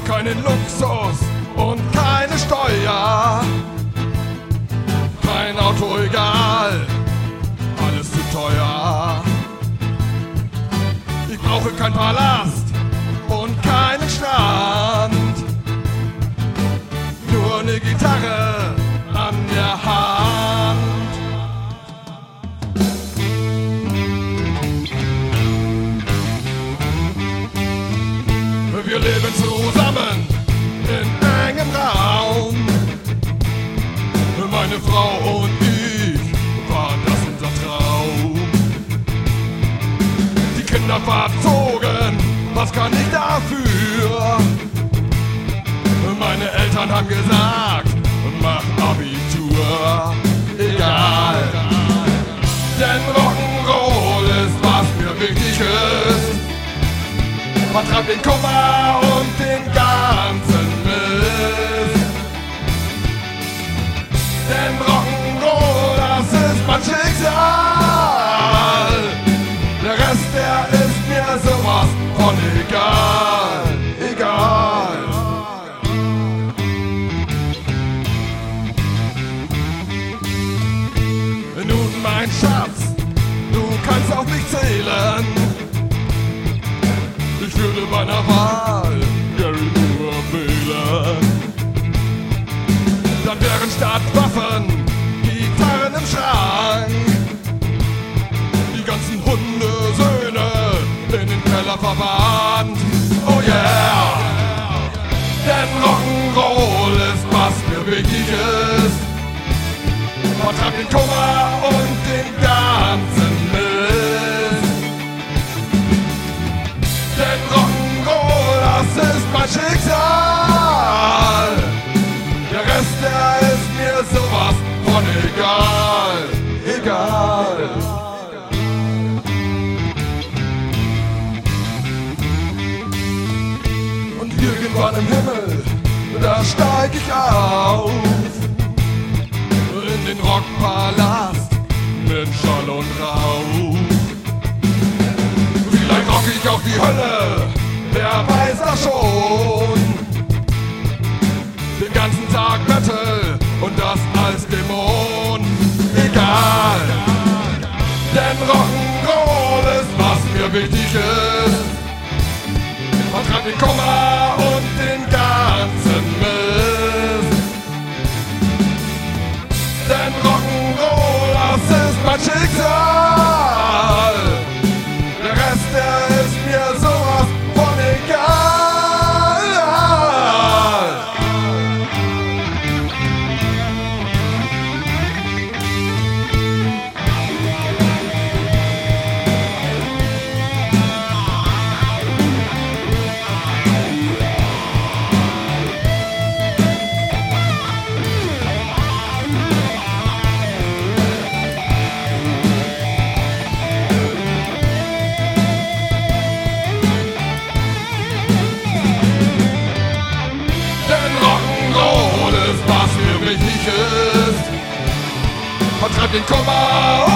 keinen Luxus und keine Steuer. Kein Auto egal, alles zu teuer. Ich brauche kein Palast und keinen Strand. Nur eine Gitarre an der Hand. Die Kinder verzogen, was kann ich dafür? Meine Eltern haben gesagt, mach Abitur. Egal, denn Rock'n'Roll ist, was mir wichtig ist. Vertreibt den Kummer und den ganzen Mist. Denn Rock'n'Roll, das ist mein Schicksal. Egal. Egal. Nun, mein Schatz, du kannst auf mich zählen. Ich würde bei einer Wahl was mir wichtig ist. Vertreibt den Kummer und den ganzen Mist. Denn Rock'n'Roll, das ist mein Schicksal. Der Rest, der ist mir sowas von egal. Egal. Und irgendwann im Himmel, da steig ich auf. In den Rockpalast mit Schall und Rauch. Vielleicht rock ich auch die Hölle, wer weiß das schon. Den ganzen Tag Metal und das als Dämon. Egal, denn Rock'n'Roll ist, was mir wichtig ist. Vertreibt den Kummer den Kummer